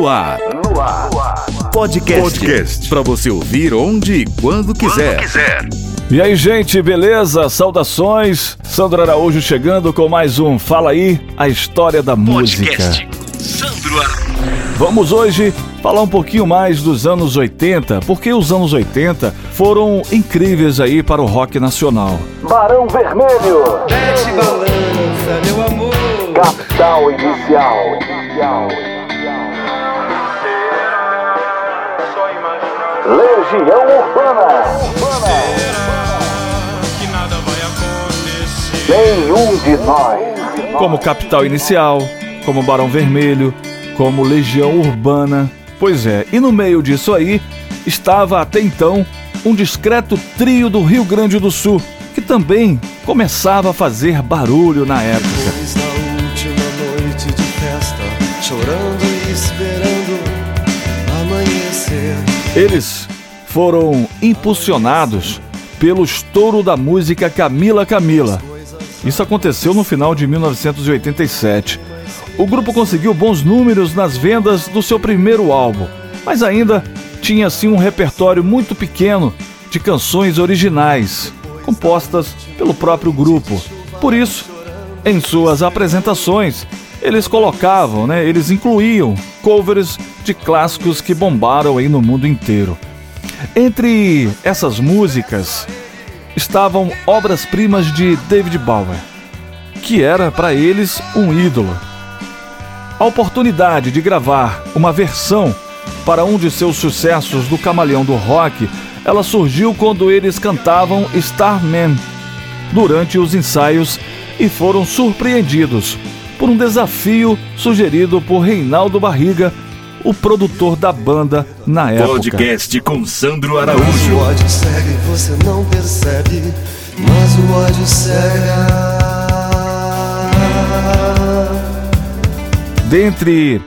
No ar. No ar. Podcast. Podcast. Para você ouvir onde e quando quiser. Quando quiser. E aí, gente, beleza? Saudações. Sandro Araújo chegando com mais um Fala aí, a história da Podcast. música. Sandro Araújo. Vamos hoje falar um pouquinho mais dos anos 80, porque os anos 80 foram incríveis aí para o rock nacional. Barão Vermelho. Desce balança, meu amor. Capital Inicial. Legião Urbana. Nenhum de nós. Como Capital Inicial, como Barão Vermelho, como Legião Urbana. Pois é, e no meio disso aí estava até então um discreto trio do Rio Grande do Sul, que também começava a fazer barulho na época. Depois da última noite de festa, chorando Eles foram impulsionados pelo estouro da música Camila Camila. Isso aconteceu no final de 1987. O grupo conseguiu bons números nas vendas do seu primeiro álbum, mas ainda tinha assim um repertório muito pequeno de canções originais, compostas pelo próprio grupo. Por isso, em suas apresentações, eles colocavam, né, eles incluíam covers de clássicos que bombaram aí no mundo inteiro. Entre essas músicas estavam obras-primas de David Bowie, que era para eles um ídolo. A oportunidade de gravar uma versão para um de seus sucessos do Camaleão do Rock, ela surgiu quando eles cantavam Starman durante os ensaios e foram surpreendidos por um desafio sugerido por Reinaldo Barriga, o produtor da banda na época. Podcast com Sandro Araújo. Mas o ódio segue, você não percebe, mas o ódio cega. Dentre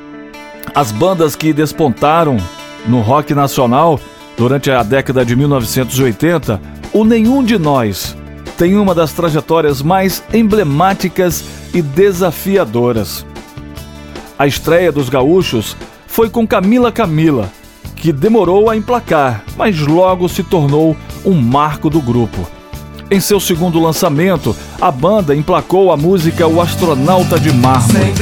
as bandas que despontaram no rock nacional durante a década de 1980, o Nenhum de Nós tem uma das trajetórias mais emblemáticas e desafiadoras. A estreia dos gaúchos foi com Camila Camila, que demorou a emplacar, mas logo se tornou um marco do grupo. Em seu segundo lançamento, a banda emplacou a música O Astronauta de Mármore.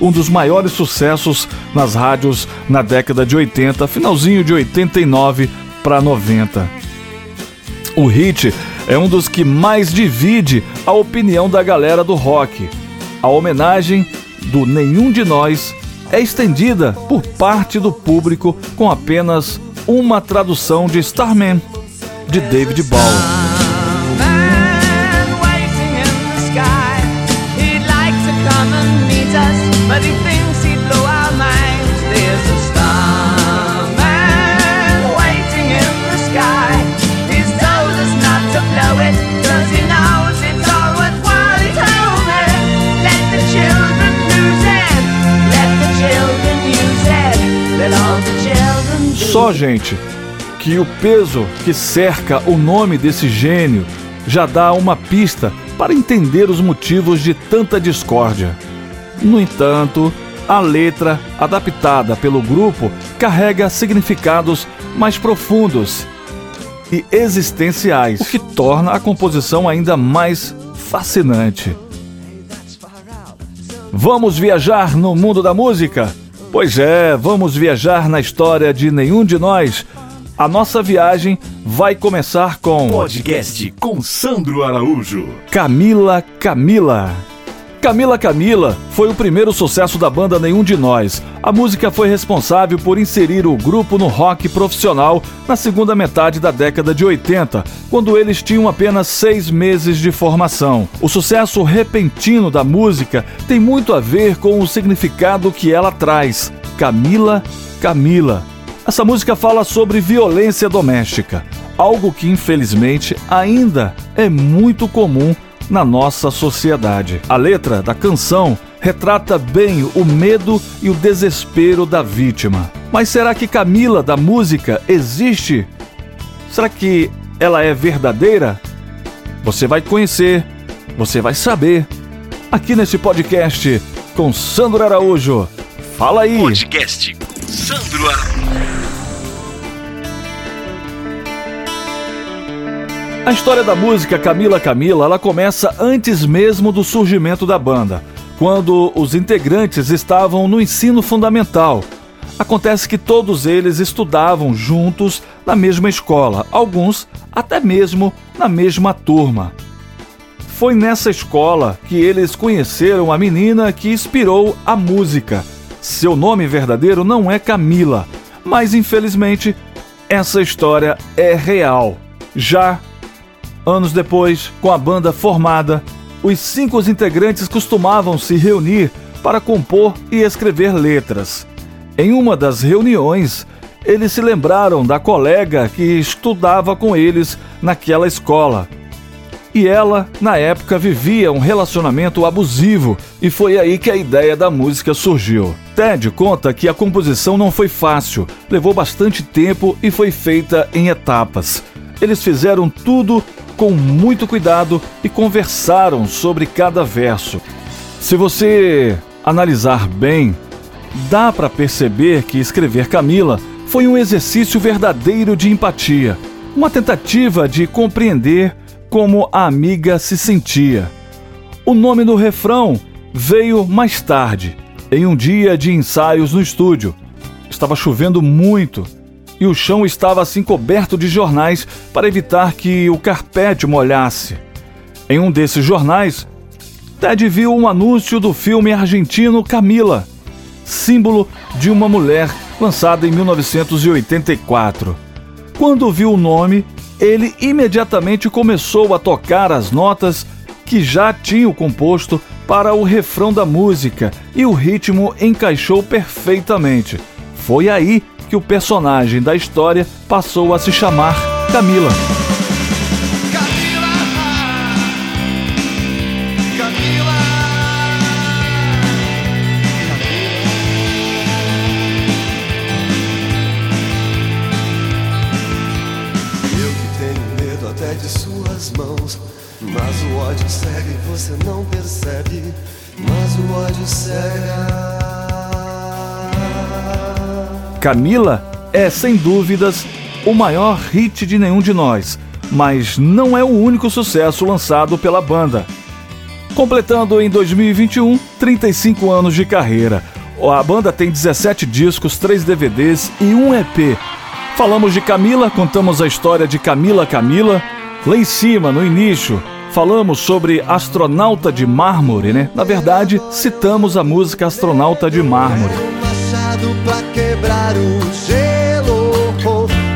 Um dos maiores sucessos nas rádios na década de 80, finalzinho de 89 para 90. O hit é um dos que mais divide a opinião da galera do rock. A homenagem do Nenhum de Nós é estendida por parte do público com apenas uma tradução de Starman, de David Bowie. Só, gente, que o peso que cerca o nome desse gênio já dá uma pista para entender os motivos de tanta discórdia. No entanto, a letra, adaptada pelo grupo, carrega significados mais profundos e existenciais, o que torna a composição ainda mais fascinante. Vamos viajar no mundo da música? Pois é, vamos viajar na história de nenhum de nós. A nossa viagem vai começar com. Podcast com Sandro Araújo. Camila Camila. Camila Camila foi o primeiro sucesso da banda Nenhum de Nós. A música foi responsável por inserir o grupo no rock profissional na segunda metade da década de 80, quando eles tinham apenas seis meses de formação. O sucesso repentino da música tem muito a ver com o significado que ela traz. Camila Camila. Essa música fala sobre violência doméstica. algo que infelizmente ainda é muito comum na nossa sociedade. A letra da canção retrata bem o medo e o desespero da vítima. Mas será que Camila da música existe? Será que ela é verdadeira? Você vai conhecer, você vai saber aqui nesse podcast com Sandro Araújo. Fala aí. Podcast Sandro Araújo. A história da música Camila Camila, ela começa antes mesmo do surgimento da banda, quando os integrantes estavam no ensino fundamental. Acontece que todos eles estudavam juntos na mesma escola, alguns até mesmo na mesma turma. Foi nessa escola que eles conheceram a menina que inspirou a música. Seu nome verdadeiro não é Camila, mas infelizmente essa história é real. Já Anos depois, com a banda formada, os cinco integrantes costumavam se reunir para compor e escrever letras. Em uma das reuniões, eles se lembraram da colega que estudava com eles naquela escola. E ela, na época, vivia um relacionamento abusivo e foi aí que a ideia da música surgiu. Ted conta que a composição não foi fácil, levou bastante tempo e foi feita em etapas. Eles fizeram tudo com muito cuidado e conversaram sobre cada verso. Se você analisar bem, dá para perceber que escrever Camila foi um exercício verdadeiro de empatia, uma tentativa de compreender como a amiga se sentia. O nome do refrão veio mais tarde, em um dia de ensaios no estúdio. Estava chovendo muito e o chão estava assim coberto de jornais para evitar que o carpete molhasse. Em um desses jornais, Ted viu um anúncio do filme argentino Camila, símbolo de uma mulher lançada em 1984. Quando viu o nome, ele imediatamente começou a tocar as notas que já tinham composto para o refrão da música e o ritmo encaixou perfeitamente. Foi aí que o personagem da história passou a se chamar Camila. Mas o ódio cega e você não percebe, mas o ódio cega. Camila é, sem dúvidas, o maior hit de nenhum de nós, mas não é o único sucesso lançado pela banda. Completando em 2021 35 anos de carreira, a banda tem 17 discos, 3 DVDs e um EP. Falamos de Camila, contamos a história de Camila Camila. Lá em cima, no início, falamos sobre Astronauta de Mármore, né? Na verdade, citamos a música Astronauta de Mármore. Machado pra quebrar o gelo.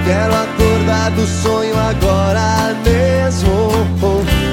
Quero acordar do sonho agora mesmo.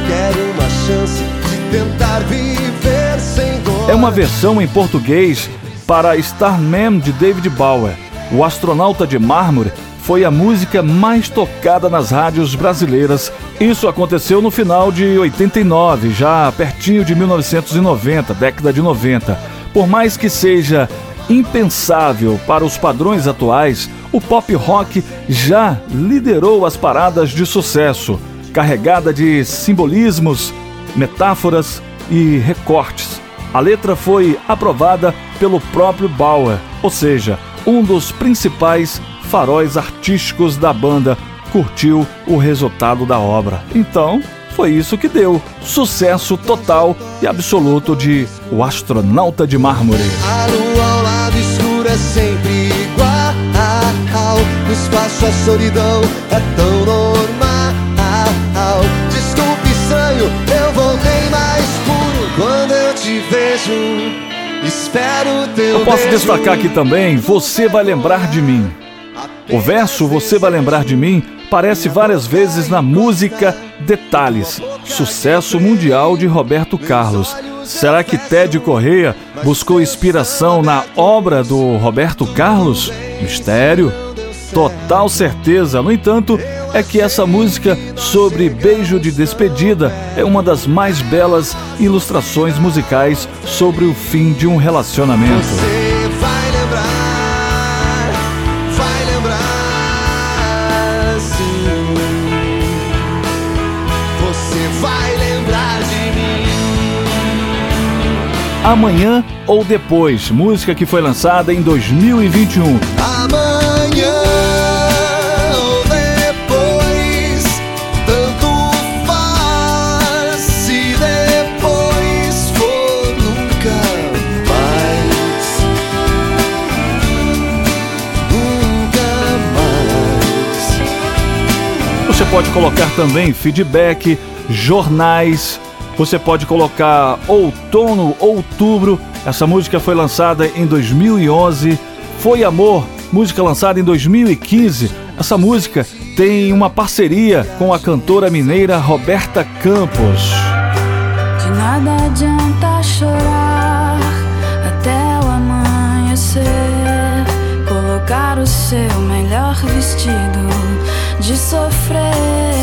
Quero uma chance de tentar viver sem dor. É uma versão em português para Starman de David Bauer. O Astronauta de Mármore foi a música mais tocada nas rádios brasileiras. Isso aconteceu no final de 89, já pertinho de 1990, década de 90. Por mais que seja impensável para os padrões atuais, o pop rock já liderou as paradas de sucesso, carregada de simbolismos, metáforas e recortes. A letra foi aprovada pelo próprio Bauer, ou seja, um dos principais faróis artísticos da banda, curtiu o resultado da obra. Então, foi isso que deu sucesso total e absoluto de O Astronauta de Mármore. Sempre igual. No espaço a solidão é tão normal. Desculpe, estranho, eu voltei mais puro quando eu te vejo. Espero teu Eu posso beijo. destacar aqui também Você Vai Lembrar de Mim. O verso Você Vai Lembrar de Mim aparece várias vezes na música Detalhes, sucesso mundial de Roberto Carlos. Será que Ted Correia buscou inspiração na obra do Roberto Carlos? Mistério? Total certeza. No entanto, é que essa música sobre beijo de despedida é uma das mais belas ilustrações musicais sobre o fim de um relacionamento. Amanhã ou depois, música que foi lançada em 2021. Amanhã ou depois, tanto faz. Se depois for nunca mais, nunca mais. Você pode colocar também feedback, jornais. Você pode colocar outono, outubro. Essa música foi lançada em 2011. Foi Amor, música lançada em 2015. Essa música tem uma parceria com a cantora mineira Roberta Campos. De nada adianta chorar até o amanhecer. Colocar o seu melhor vestido de sofrer.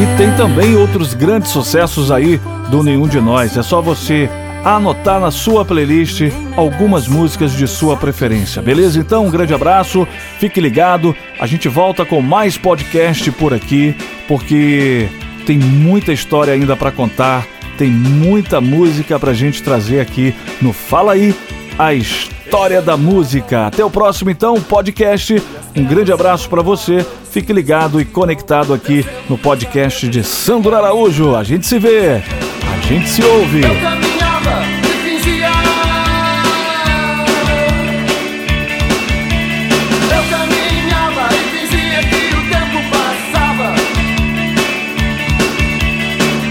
E tem também outros grandes sucessos aí do Nenhum de Nós. É só você anotar na sua playlist algumas músicas de sua preferência, beleza? Então, um grande abraço, fique ligado. A gente volta com mais podcast por aqui, porque tem muita história ainda para contar, tem muita música pra gente trazer aqui no Fala aí a história da música. Até o próximo então podcast. Um grande abraço para você. Fique ligado e conectado aqui no podcast de Sandro Araújo. A gente se vê, a gente se ouve. caminhava e fingia. Eu caminhava e fingia que o tempo passava.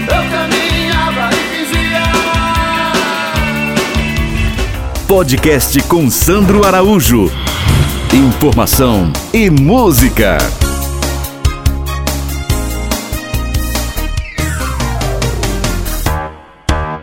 Eu caminhava e fingia. Podcast com Sandro Araújo. Informação e música.